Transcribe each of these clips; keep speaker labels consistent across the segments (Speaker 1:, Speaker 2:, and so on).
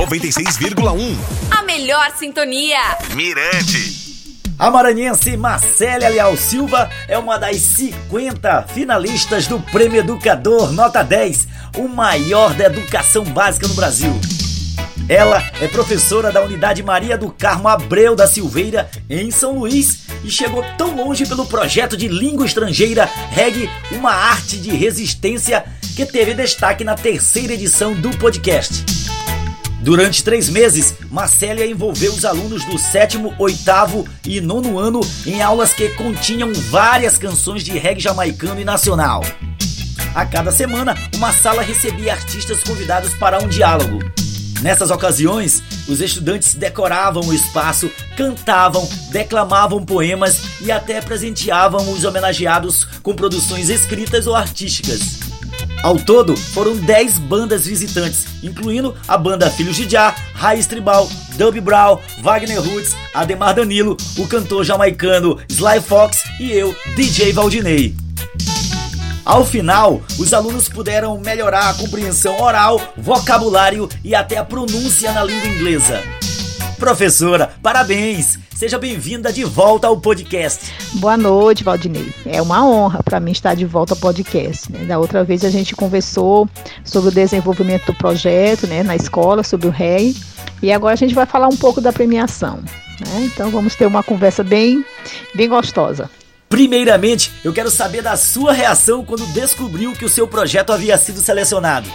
Speaker 1: 96,1.
Speaker 2: A melhor sintonia.
Speaker 1: Mirante.
Speaker 3: A maranhense Marcélia Leal Silva é uma das 50 finalistas do Prêmio Educador Nota 10, o maior da educação básica no Brasil. Ela é professora da Unidade Maria do Carmo Abreu da Silveira, em São Luís, e chegou tão longe pelo projeto de língua estrangeira Reg, uma arte de resistência, que teve destaque na terceira edição do podcast. Durante três meses, Marcélia envolveu os alunos do sétimo, oitavo e nono ano em aulas que continham várias canções de reggae jamaicano e nacional. A cada semana, uma sala recebia artistas convidados para um diálogo. Nessas ocasiões, os estudantes decoravam o espaço, cantavam, declamavam poemas e até presenteavam os homenageados com produções escritas ou artísticas. Ao todo, foram 10 bandas visitantes, incluindo a banda Filhos de Já, Raiz Tribal, Dub Brown, Wagner Roots, Ademar Danilo, o cantor jamaicano Sly Fox e eu, DJ Valdinei. Ao final, os alunos puderam melhorar a compreensão oral, vocabulário e até a pronúncia na língua inglesa. Professora, parabéns! Seja bem-vinda de volta ao podcast.
Speaker 4: Boa noite, Valdinei. É uma honra para mim estar de volta ao podcast. Né? Da outra vez a gente conversou sobre o desenvolvimento do projeto né, na escola, sobre o REI. E agora a gente vai falar um pouco da premiação. Né? Então vamos ter uma conversa bem, bem gostosa.
Speaker 3: Primeiramente, eu quero saber da sua reação quando descobriu que o seu projeto havia sido selecionado.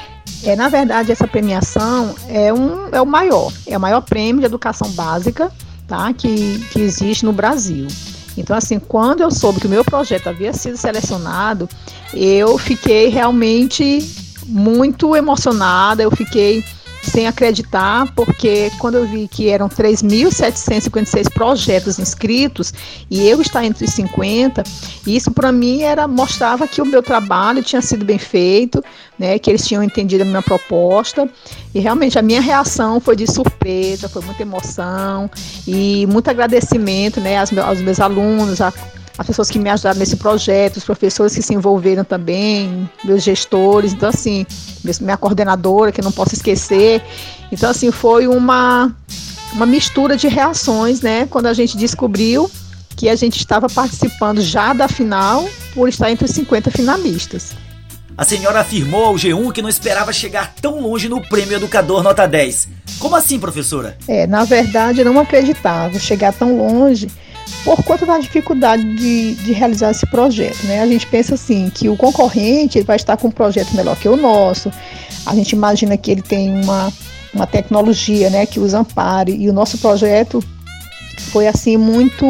Speaker 4: É, na verdade, essa premiação é, um, é o maior, é o maior prêmio de educação básica tá, que, que existe no Brasil. Então, assim, quando eu soube que o meu projeto havia sido selecionado, eu fiquei realmente muito emocionada, eu fiquei sem acreditar, porque quando eu vi que eram 3.756 projetos inscritos e eu estar entre os 50, isso para mim era mostrava que o meu trabalho tinha sido bem feito, né, que eles tinham entendido a minha proposta e realmente a minha reação foi de surpresa, foi muita emoção e muito agradecimento, né, aos meus, alunos, a as pessoas que me ajudaram nesse projeto, os professores que se envolveram também, meus gestores, então assim, minha coordenadora, que não posso esquecer. Então assim, foi uma uma mistura de reações, né, quando a gente descobriu que a gente estava participando já da final por estar entre os 50 finalistas.
Speaker 3: A senhora afirmou ao G1 que não esperava chegar tão longe no Prêmio Educador Nota 10. Como assim, professora?
Speaker 4: É, na verdade, eu não acreditava chegar tão longe por conta da dificuldade de, de realizar esse projeto. Né? A gente pensa assim que o concorrente vai estar com um projeto melhor que o nosso. A gente imagina que ele tem uma, uma tecnologia né, que os ampare e o nosso projeto foi assim muito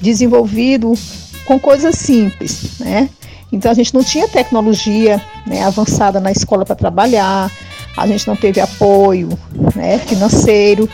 Speaker 4: desenvolvido com coisas simples, né? Então a gente não tinha tecnologia né, avançada na escola para trabalhar, a gente não teve apoio né, financeiro.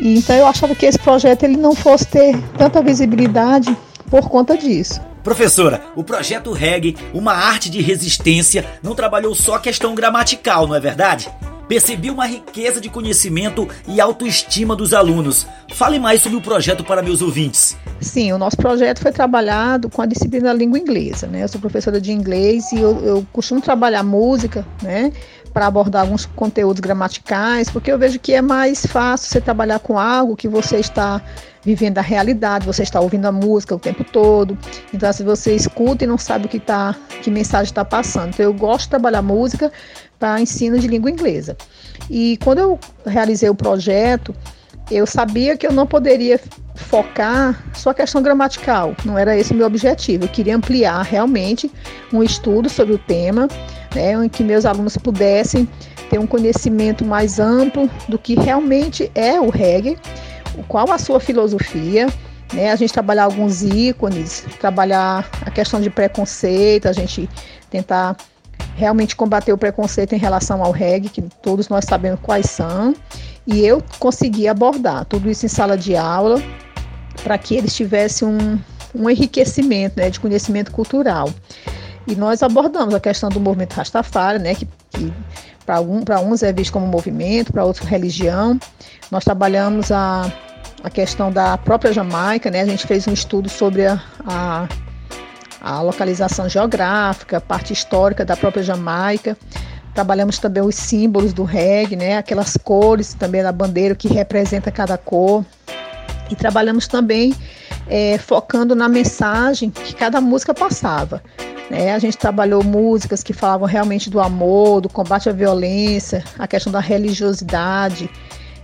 Speaker 4: E, então eu achava que esse projeto ele não fosse ter tanta visibilidade por conta disso.
Speaker 3: Professora, o projeto REG, uma arte de resistência, não trabalhou só a questão gramatical, não é verdade? Percebi uma riqueza de conhecimento e autoestima dos alunos. Fale mais sobre o projeto para meus ouvintes.
Speaker 4: Sim, o nosso projeto foi trabalhado com a disciplina da língua inglesa. Né? Eu sou professora de inglês e eu, eu costumo trabalhar música, né? Para abordar alguns conteúdos gramaticais, porque eu vejo que é mais fácil você trabalhar com algo que você está vivendo a realidade, você está ouvindo a música o tempo todo. Então, se você escuta e não sabe o que tá, que mensagem está passando. Então, eu gosto de trabalhar música para ensino de língua inglesa. E quando eu realizei o projeto, eu sabia que eu não poderia focar só a questão gramatical, não era esse o meu objetivo. Eu queria ampliar realmente um estudo sobre o tema, né, em que meus alunos pudessem ter um conhecimento mais amplo do que realmente é o reggae, qual a sua filosofia, né, a gente trabalhar alguns ícones, trabalhar a questão de preconceito, a gente tentar realmente combater o preconceito em relação ao reggae, que todos nós sabemos quais são, e eu consegui abordar tudo isso em sala de aula para que eles tivessem um, um enriquecimento né, de conhecimento cultural. E nós abordamos a questão do movimento Rastafari, né, que, que para algum, uns é visto como movimento, para outros religião. Nós trabalhamos a, a questão da própria Jamaica, né, a gente fez um estudo sobre a, a, a localização geográfica, parte histórica da própria Jamaica Trabalhamos também os símbolos do reggae, né? Aquelas cores também da bandeira que representa cada cor. E trabalhamos também é, focando na mensagem que cada música passava. Né? A gente trabalhou músicas que falavam realmente do amor, do combate à violência, a questão da religiosidade.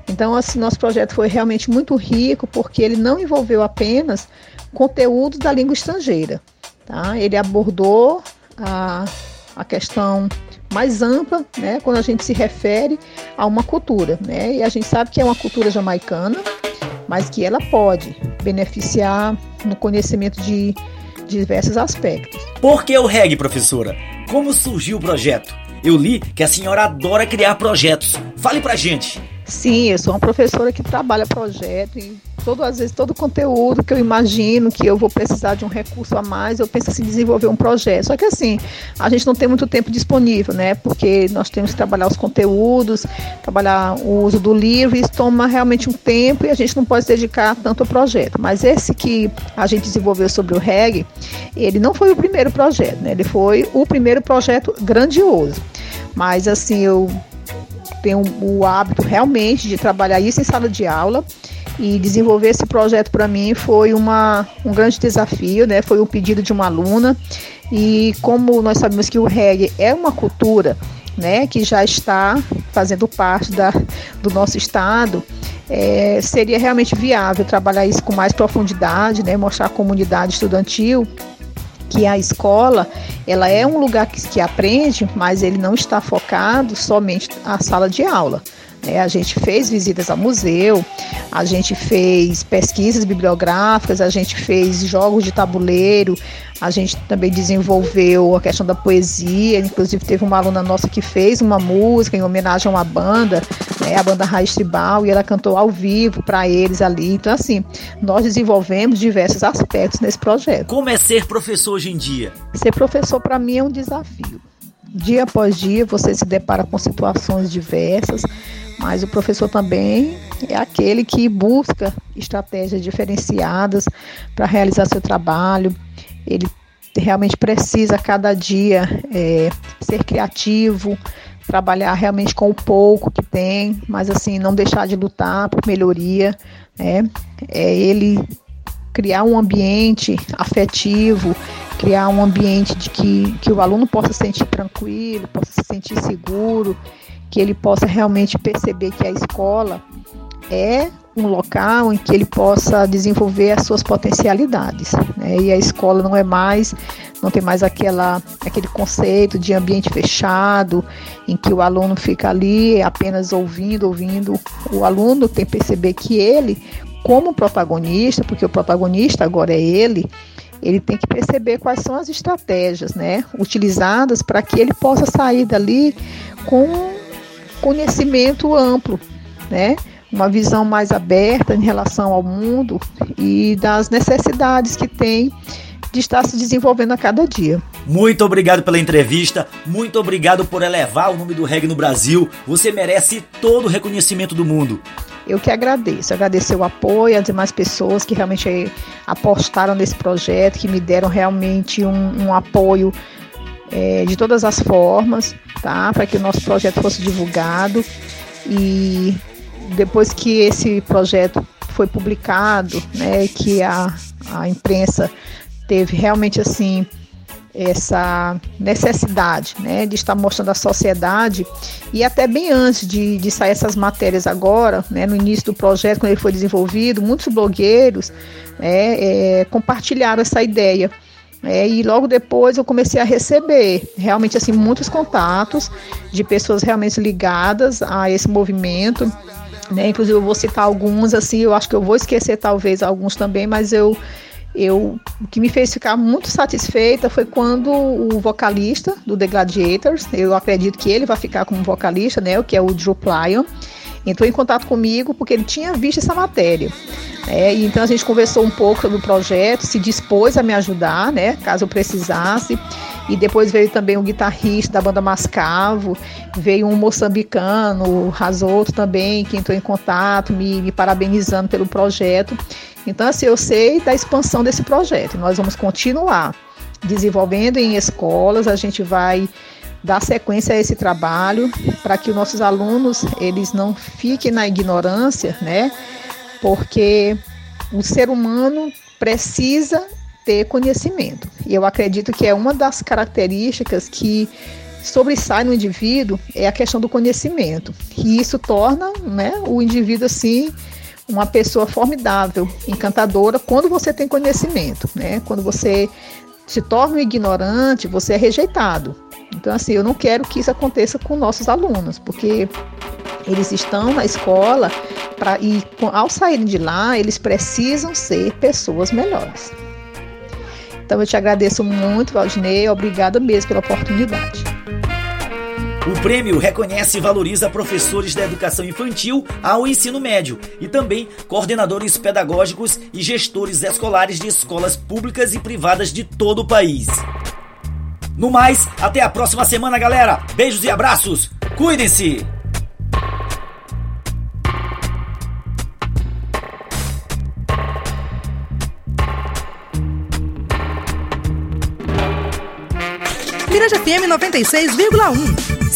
Speaker 4: Então, assim, nosso projeto foi realmente muito rico porque ele não envolveu apenas conteúdos da língua estrangeira. Tá? Ele abordou a, a questão mais ampla, né, quando a gente se refere a uma cultura, né? E a gente sabe que é uma cultura jamaicana, mas que ela pode beneficiar no conhecimento de diversos aspectos.
Speaker 3: Por que o reggae, professora? Como surgiu o projeto? Eu li que a senhora adora criar projetos. Fale pra gente.
Speaker 4: Sim, eu sou uma professora que trabalha projeto e todo, às vezes todo conteúdo que eu imagino que eu vou precisar de um recurso a mais, eu penso em desenvolver um projeto. Só que assim, a gente não tem muito tempo disponível, né? Porque nós temos que trabalhar os conteúdos, trabalhar o uso do livro, e isso toma realmente um tempo e a gente não pode se dedicar tanto ao projeto. Mas esse que a gente desenvolveu sobre o reggae, ele não foi o primeiro projeto, né? Ele foi o primeiro projeto grandioso. Mas assim, eu tenho o hábito realmente de trabalhar isso em sala de aula e desenvolver esse projeto para mim foi uma, um grande desafio, né? Foi um pedido de uma aluna e como nós sabemos que o reggae é uma cultura, né, que já está fazendo parte da, do nosso estado, é, seria realmente viável trabalhar isso com mais profundidade, né, mostrar à comunidade estudantil que a escola ela é um lugar que, que aprende, mas ele não está focado somente à sala de aula. É, a gente fez visitas ao museu, a gente fez pesquisas bibliográficas, a gente fez jogos de tabuleiro, a gente também desenvolveu a questão da poesia, inclusive teve uma aluna nossa que fez uma música em homenagem a uma banda, né, a banda Raiz Tribal, e ela cantou ao vivo para eles ali. Então, assim, nós desenvolvemos diversos aspectos nesse projeto.
Speaker 3: Como é ser professor hoje em dia?
Speaker 4: Ser professor para mim é um desafio. Dia após dia você se depara com situações diversas, mas o professor também é aquele que busca estratégias diferenciadas para realizar seu trabalho. Ele realmente precisa cada dia é, ser criativo, trabalhar realmente com o pouco que tem, mas assim não deixar de lutar por melhoria. Né? É ele criar um ambiente afetivo, criar um ambiente de que, que o aluno possa se sentir tranquilo, possa se sentir seguro que ele possa realmente perceber que a escola é um local em que ele possa desenvolver as suas potencialidades. Né? E a escola não é mais, não tem mais aquela, aquele conceito de ambiente fechado, em que o aluno fica ali apenas ouvindo, ouvindo. O aluno tem que perceber que ele, como protagonista, porque o protagonista agora é ele, ele tem que perceber quais são as estratégias, né, utilizadas para que ele possa sair dali com conhecimento amplo, né? Uma visão mais aberta em relação ao mundo e das necessidades que tem de estar se desenvolvendo a cada dia.
Speaker 3: Muito obrigado pela entrevista, muito obrigado por elevar o nome do reggae no Brasil. Você merece todo o reconhecimento do mundo.
Speaker 4: Eu que agradeço, agradecer o apoio às demais pessoas que realmente apostaram nesse projeto, que me deram realmente um, um apoio é, de todas as formas, tá? Para que o nosso projeto fosse divulgado. E depois que esse projeto foi publicado, né, que a, a imprensa teve realmente assim essa necessidade né, de estar mostrando à sociedade e até bem antes de, de sair essas matérias agora, né, no início do projeto, quando ele foi desenvolvido, muitos blogueiros né, é, compartilharam essa ideia é, e logo depois eu comecei a receber realmente assim muitos contatos de pessoas realmente ligadas a esse movimento. Né? Inclusive eu vou citar alguns assim, eu acho que eu vou esquecer talvez alguns também, mas eu eu, o que me fez ficar muito satisfeita foi quando o vocalista do The Gladiators, eu acredito que ele vai ficar como vocalista, né, o que é o Drew Plyon, entrou em contato comigo porque ele tinha visto essa matéria. É, então a gente conversou um pouco sobre o projeto, se dispôs a me ajudar, né, caso eu precisasse. E depois veio também um guitarrista da banda Mascavo, veio um moçambicano, o Rasoto também, que entrou em contato, me, me parabenizando pelo projeto. Então, assim, eu sei da expansão desse projeto. Nós vamos continuar desenvolvendo em escolas, a gente vai dar sequência a esse trabalho para que os nossos alunos eles não fiquem na ignorância, né? Porque o ser humano precisa ter conhecimento. E eu acredito que é uma das características que sobressai no indivíduo é a questão do conhecimento. E isso torna né, o indivíduo assim uma pessoa formidável, encantadora, quando você tem conhecimento. Né? Quando você se torna um ignorante, você é rejeitado. Então, assim, eu não quero que isso aconteça com nossos alunos, porque eles estão na escola pra, e ao saírem de lá, eles precisam ser pessoas melhores. Então eu te agradeço muito, Valdinei, obrigada mesmo pela oportunidade.
Speaker 3: O prêmio reconhece e valoriza professores da educação infantil ao ensino médio e também coordenadores pedagógicos e gestores escolares de escolas públicas e privadas de todo o país. No mais, até a próxima semana, galera. Beijos e abraços. Cuidem-se.
Speaker 1: Mirante FM 96,1.